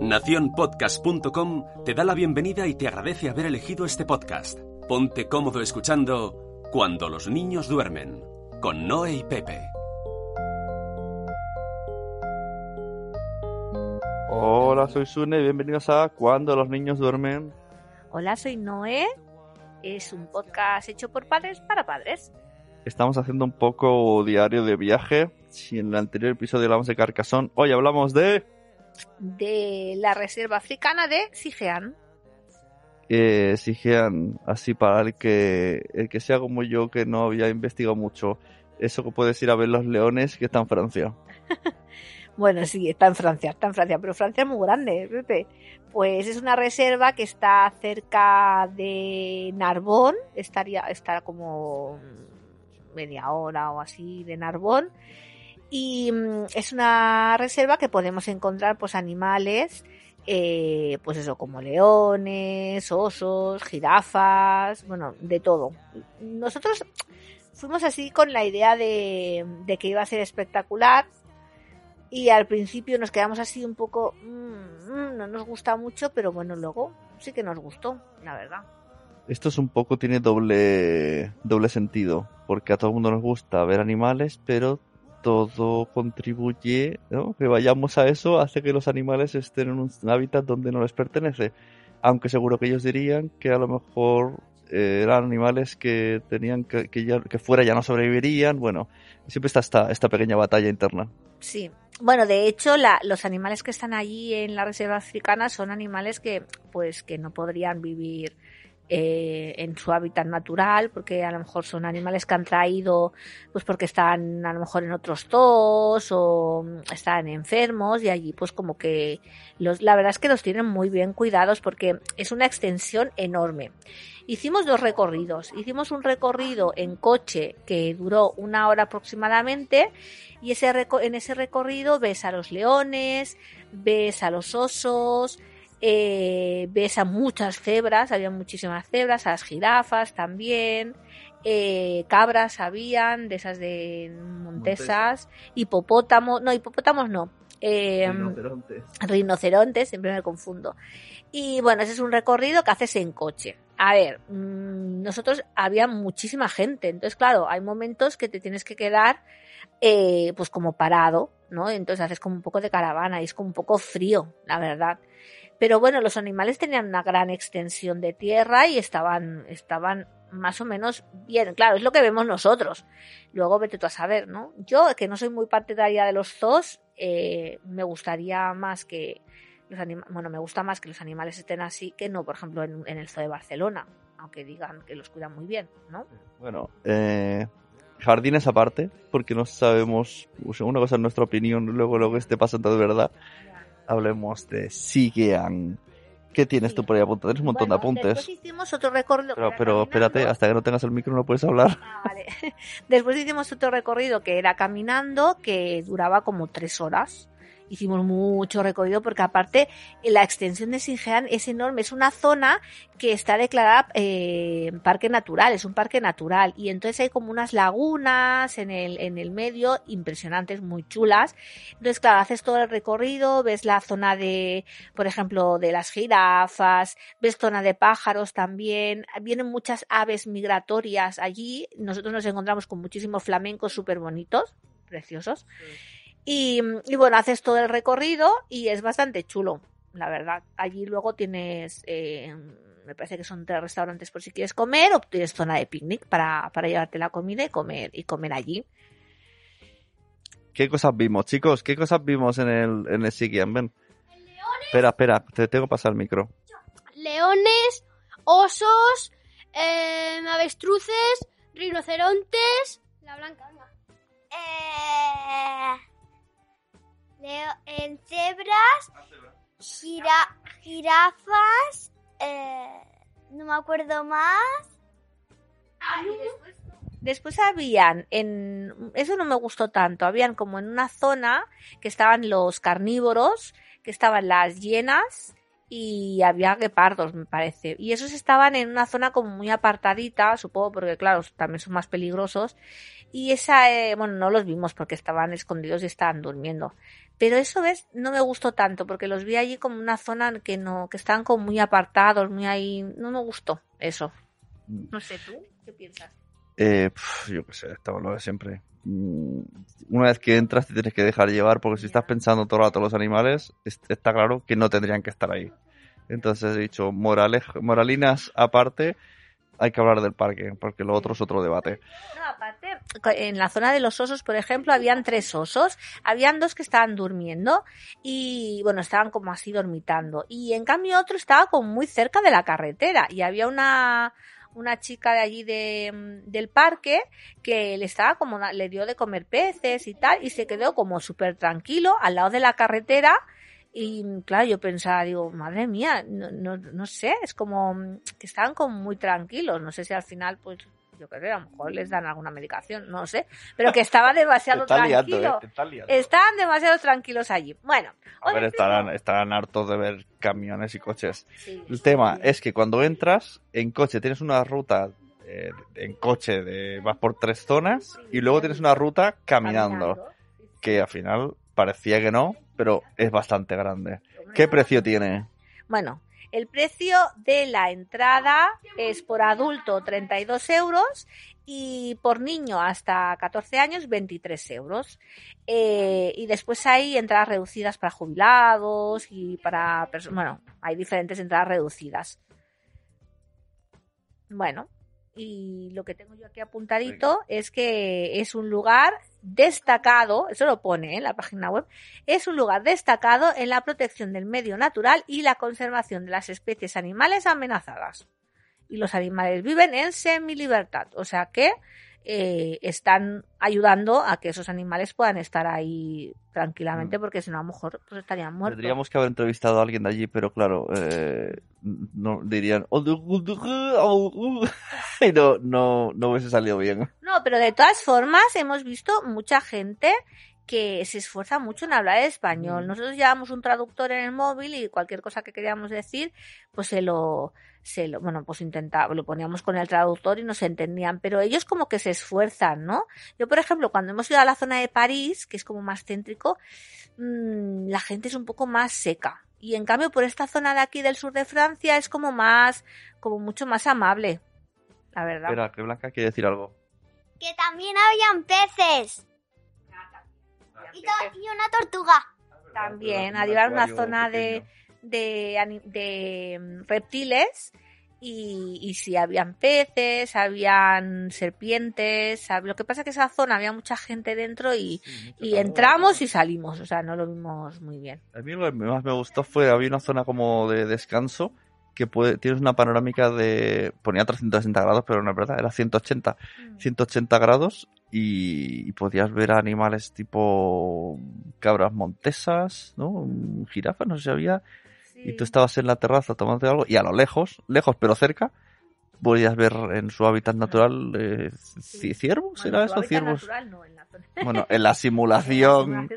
Naciónpodcast.com te da la bienvenida y te agradece haber elegido este podcast. Ponte cómodo escuchando Cuando los niños duermen, con Noé y Pepe. Hola, soy Sune y bienvenidos a Cuando los niños duermen. Hola, soy Noé. Es un podcast hecho por padres para padres. Estamos haciendo un poco diario de viaje. Si en el anterior episodio hablamos de Carcasón, hoy hablamos de... De la reserva africana de Sigean. Eh, Sigean, así para el que, el que sea como yo, que no había investigado mucho, eso que puedes ir a ver los leones que está en Francia. Bueno, sí, está en Francia, está en Francia, pero Francia es muy grande, Pepe. Pues es una reserva que está cerca de Narbón, estaría, está como media hora o así de Narbón. Y mm, es una reserva que podemos encontrar pues animales, eh, pues eso, como leones, osos, jirafas, bueno, de todo. Nosotros fuimos así con la idea de, de que iba a ser espectacular, y al principio nos quedamos así un poco, mmm, mmm, no nos gusta mucho, pero bueno, luego sí que nos gustó, la verdad. Esto es un poco, tiene doble, doble sentido, porque a todo el mundo nos gusta ver animales, pero todo contribuye, ¿no? que vayamos a eso, hace que los animales estén en un hábitat donde no les pertenece. Aunque seguro que ellos dirían que a lo mejor eh, eran animales que tenían que, que, ya, que fuera ya no sobrevivirían. Bueno, siempre está esta, esta pequeña batalla interna. Sí. Bueno, de hecho, la, los animales que están allí en la reserva africana son animales que, pues, que no podrían vivir eh, en su hábitat natural, porque a lo mejor son animales que han traído, pues porque están a lo mejor en otros zoos o están enfermos y allí pues como que los, la verdad es que los tienen muy bien cuidados porque es una extensión enorme. Hicimos dos recorridos. Hicimos un recorrido en coche que duró una hora aproximadamente y ese en ese recorrido ves a los leones, ves a los osos, eh, ves a muchas cebras, había muchísimas cebras, a las jirafas también, eh, cabras habían, de esas de montesas, hipopótamos, no, hipopótamos no, eh, Rinocerontes. rinocerontes, siempre me confundo. Y bueno, ese es un recorrido que haces en coche. A ver, mmm, nosotros había muchísima gente, entonces claro, hay momentos que te tienes que quedar eh, pues como parado, ¿no? Entonces haces como un poco de caravana y es como un poco frío, la verdad. Pero bueno, los animales tenían una gran extensión de tierra y estaban, estaban más o menos bien. Claro, es lo que vemos nosotros. Luego vete tú a saber, ¿no? Yo, que no soy muy partidaria de los zoos, eh, me gustaría más que los animales, bueno, me gusta más que los animales estén así que no, por ejemplo, en, el zoo de Barcelona, aunque digan que los cuidan muy bien, ¿no? Bueno, eh, jardines aparte, porque no sabemos, una cosa es nuestra opinión, luego lo que esté pasando de verdad. Hablemos de Sigean. ¿Qué tienes tú por ahí apuntado? Tienes un montón bueno, de apuntes. Después hicimos otro recorrido. Pero, pero espérate, hasta que no tengas el micro no puedes hablar. Ah, vale. Después hicimos otro recorrido que era caminando, que duraba como tres horas. Hicimos mucho recorrido porque aparte la extensión de Singean es enorme. Es una zona que está declarada eh, parque natural, es un parque natural. Y entonces hay como unas lagunas en el, en el medio impresionantes, muy chulas. Entonces, claro, haces todo el recorrido, ves la zona de, por ejemplo, de las jirafas, ves zona de pájaros también. Vienen muchas aves migratorias allí. Nosotros nos encontramos con muchísimos flamencos súper bonitos, preciosos. Y, y, bueno, haces todo el recorrido y es bastante chulo, la verdad. Allí luego tienes, eh, me parece que son tres restaurantes por si quieres comer o tienes zona de picnic para, para llevarte la comida y comer, y comer allí. ¿Qué cosas vimos, chicos? ¿Qué cosas vimos en el, en el Sikian? Ven. Espera, espera, te tengo que pasar el micro. Leones, osos, eh, avestruces, rinocerontes. La blanca, venga. Eh, leo, en cebras, gira, jirafas, eh, no me acuerdo más. Ah, después, después, habían, en eso no me gustó tanto, habían como en una zona que estaban los carnívoros, que estaban las hienas y había guepardos, me parece. Y esos estaban en una zona como muy apartadita, supongo, porque claro, también son más peligrosos. Y esa, eh, bueno, no los vimos porque estaban escondidos y estaban durmiendo. Pero eso, ¿ves? No me gustó tanto porque los vi allí como una zona que no, que estaban como muy apartados, muy ahí. No me gustó eso. No sé, ¿tú qué piensas? Eh, yo qué sé, estamos lo de siempre. Mm, Una vez que entras te tienes que dejar llevar porque si estás pensando todo el rato en los animales, es- está claro que no tendrían que estar ahí. Entonces he dicho, moraleja- moralinas aparte, hay que hablar del parque, porque lo otro es otro debate. No, aparte, en la zona de los osos, por ejemplo, habían tres osos, habían dos que estaban durmiendo y, bueno, estaban como así dormitando. Y en cambio otro estaba como muy cerca de la carretera y había una, una chica de allí de, del parque que le estaba como, le dio de comer peces y tal y se quedó como súper tranquilo al lado de la carretera y claro, yo pensaba, digo, madre mía, no, no, no sé, es como que estaban como muy tranquilos, no sé si al final pues yo qué sé, a lo mejor les dan alguna medicación, no sé, pero que estaba demasiado tranquilo. ¿eh? Estaban demasiado tranquilos allí. Bueno, A ver, estarán, estarán hartos de ver camiones y coches. Sí, El tema sí. es que cuando entras en coche tienes una ruta eh, en coche de vas por tres zonas y luego tienes una ruta caminando, que al final parecía que no, pero es bastante grande. ¿Qué precio tiene? Bueno, el precio de la entrada es por adulto 32 euros y por niño hasta 14 años 23 euros. Eh, y después hay entradas reducidas para jubilados y para... Bueno, hay diferentes entradas reducidas. Bueno, y lo que tengo yo aquí apuntadito es que es un lugar destacado, eso lo pone ¿eh? en la página web, es un lugar destacado en la protección del medio natural y la conservación de las especies animales amenazadas. Y los animales viven en semilibertad, o sea que eh, están ayudando a que esos animales puedan estar ahí tranquilamente, Mm. porque si no, a lo mejor pues, estarían muertos. Tendríamos que haber entrevistado a alguien de allí, pero claro, eh, no dirían y no, no, no hubiese salido bien. No, pero de todas formas hemos visto mucha gente que se esfuerza mucho en hablar español. Mm. Nosotros llevamos un traductor en el móvil y cualquier cosa que queríamos decir, pues se lo, se lo, bueno, pues intentaba, lo poníamos con el traductor y nos entendían, pero ellos como que se esfuerzan, ¿no? Yo, por ejemplo, cuando hemos ido a la zona de París, que es como más céntrico, mm, la gente es un poco más seca. Y en cambio, por esta zona de aquí del sur de Francia es como más, como mucho más amable. La verdad. Espera, que Blanca quiere decir algo. Que también habían peces. Y, to- y una tortuga. También, a llevar una zona de, de, de mm, reptiles y, y sí, habían peces, habían serpientes, lo que pasa es que esa zona había mucha gente dentro y, y entramos y salimos, o sea, no lo vimos muy bien. A mí lo que más me gustó fue, había una zona como de descanso que puede, tienes una panorámica de, ponía 360 grados, pero no es verdad, era 180, 180 grados y, y podías ver animales tipo cabras montesas, ¿no? Jirafas, no sé si había, y tú estabas en la terraza tomando algo y a lo lejos, lejos pero cerca, podías ver en su hábitat natural eh, ci- ciervos, ¿era eso? Ciervos. Bueno, en la simulación,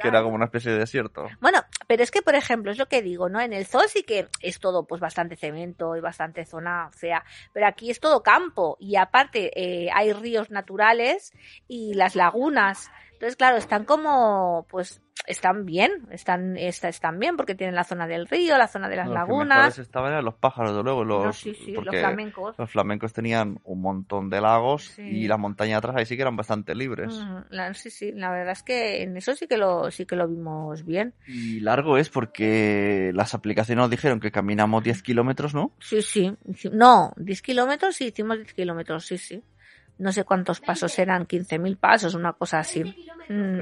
que era como una especie de desierto. Bueno, pero es que, por ejemplo, es lo que digo, ¿no? En el zoo sí que es todo, pues, bastante cemento y bastante zona fea, pero aquí es todo campo y aparte eh, hay ríos naturales y las lagunas. Entonces, claro, están como, pues, están bien, están, está- están bien porque tienen la zona del río, la zona de las No, los lagunas. mejores estaban eran los pájaros, de luego, los, No, sí, sí, los porque flamencos. los flamencos tenían un montón de lagos Sí. y las montañas atrás ahí sí que eran bastante libres. Mm, la- sí, sí, la verdad es que en eso sí que lo, sí que lo vimos bien. Y largo es porque las aplicaciones nos dijeron que caminamos 10 kilómetros, ¿no? Sí, sí. sí. No, 10 kilómetros, sí, hicimos 10 kilómetros, sí, sí. No sé cuántos pasos eran, 15.000 pasos, una cosa así. Mm,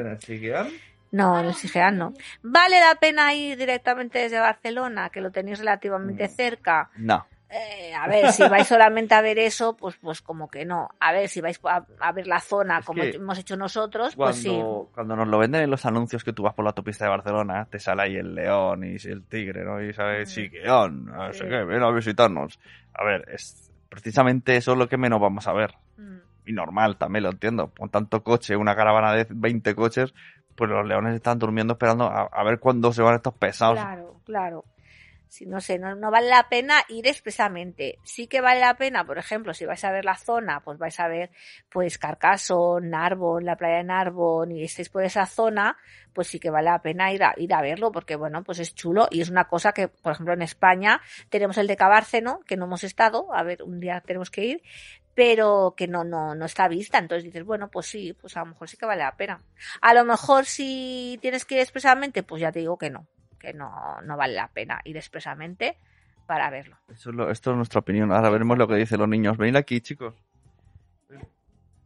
no, en el Sigean no. ¿Vale la pena ir directamente desde Barcelona, que lo tenéis relativamente Mm. cerca? No. Eh, a ver, si vais solamente a ver eso, pues, pues como que no. A ver, si vais a, a ver la zona Es como hemos hecho nosotros, Cuando, pues sí. cuando nos lo venden en los anuncios que tú vas por la autopista de Barcelona, te sale ahí el león y el tigre, ¿no? Y sale Mm. Siqueón, no sé qué, ven a visitarnos. A ver, es precisamente eso es lo que menos vamos a ver. Mm. y normal, también lo entiendo. Con tanto coche, una caravana de 20 coches, pues los leones están durmiendo esperando a, a ver cuándo se van estos pesados. Claro, claro. Si no sé, no, no vale la pena ir expresamente. Sí que vale la pena, por ejemplo, si vais a ver la zona, pues vais a ver pues Carcassonne, Narbonne, la playa de Narbonne y estáis por esa zona, pues sí que vale la pena ir a, ir a verlo porque bueno, pues es chulo y es una cosa que, por ejemplo, en España tenemos el de Cabárceno, que no hemos estado, a ver, un día tenemos que ir, pero que no, no, no está vista. Entonces dices, bueno, pues sí, pues a lo mejor sí que vale la pena. A lo mejor si tienes que ir expresamente, pues ya te digo que no, que no, no vale la pena ir expresamente para verlo. Eso es lo- esto es nuestra opinión. Ahora veremos lo que dicen los niños. Venid aquí, chicos.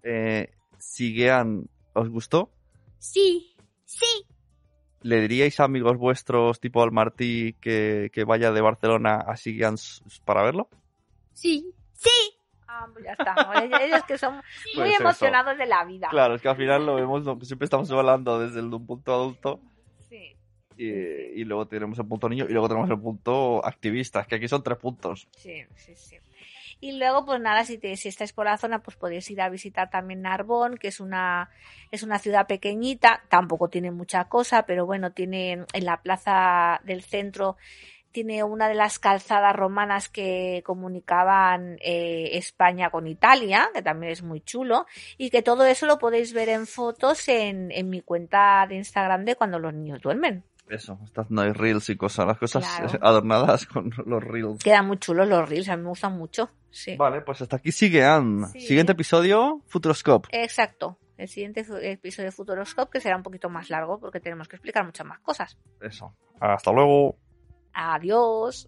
Eh, Siguean, ¿os gustó? Sí. Sí, ¿Le diríais a amigos vuestros, tipo al Martí, que, que vaya de Barcelona a Siguean para verlo? Sí. sí. Ah, pues ya está. Ellos, que son muy Pues eso. emocionados de la vida. Claro, es que al final lo vemos, lo siempre estamos hablando desde el, un punto adulto Sí, y, y luego tenemos el punto niño y luego tenemos el punto activista, es que aquí son tres puntos. sí, sí, sí. Y luego, pues nada, si, te, si estáis por la zona, pues podéis ir a visitar también Narbonne, que es una, es una ciudad pequeñita, tampoco tiene mucha cosa, pero bueno, tiene en la plaza del centro, tiene una de las calzadas romanas que comunicaban eh, España con Italia, que también es muy chulo, y que todo eso lo podéis ver en fotos en, en mi cuenta de Instagram de cuando los niños duermen. Eso, estas no hay reels y cosas, las cosas Claro. adornadas con los reels. Quedan muy chulos los reels, a mí me gustan mucho. Sí. Vale, pues hasta aquí sigue Ann. Sí. Siguiente episodio, Futuroscope. Exacto. El siguiente episodio de Futuroscope que será un poquito más largo porque tenemos que explicar muchas más cosas. Eso. Hasta luego. Adiós.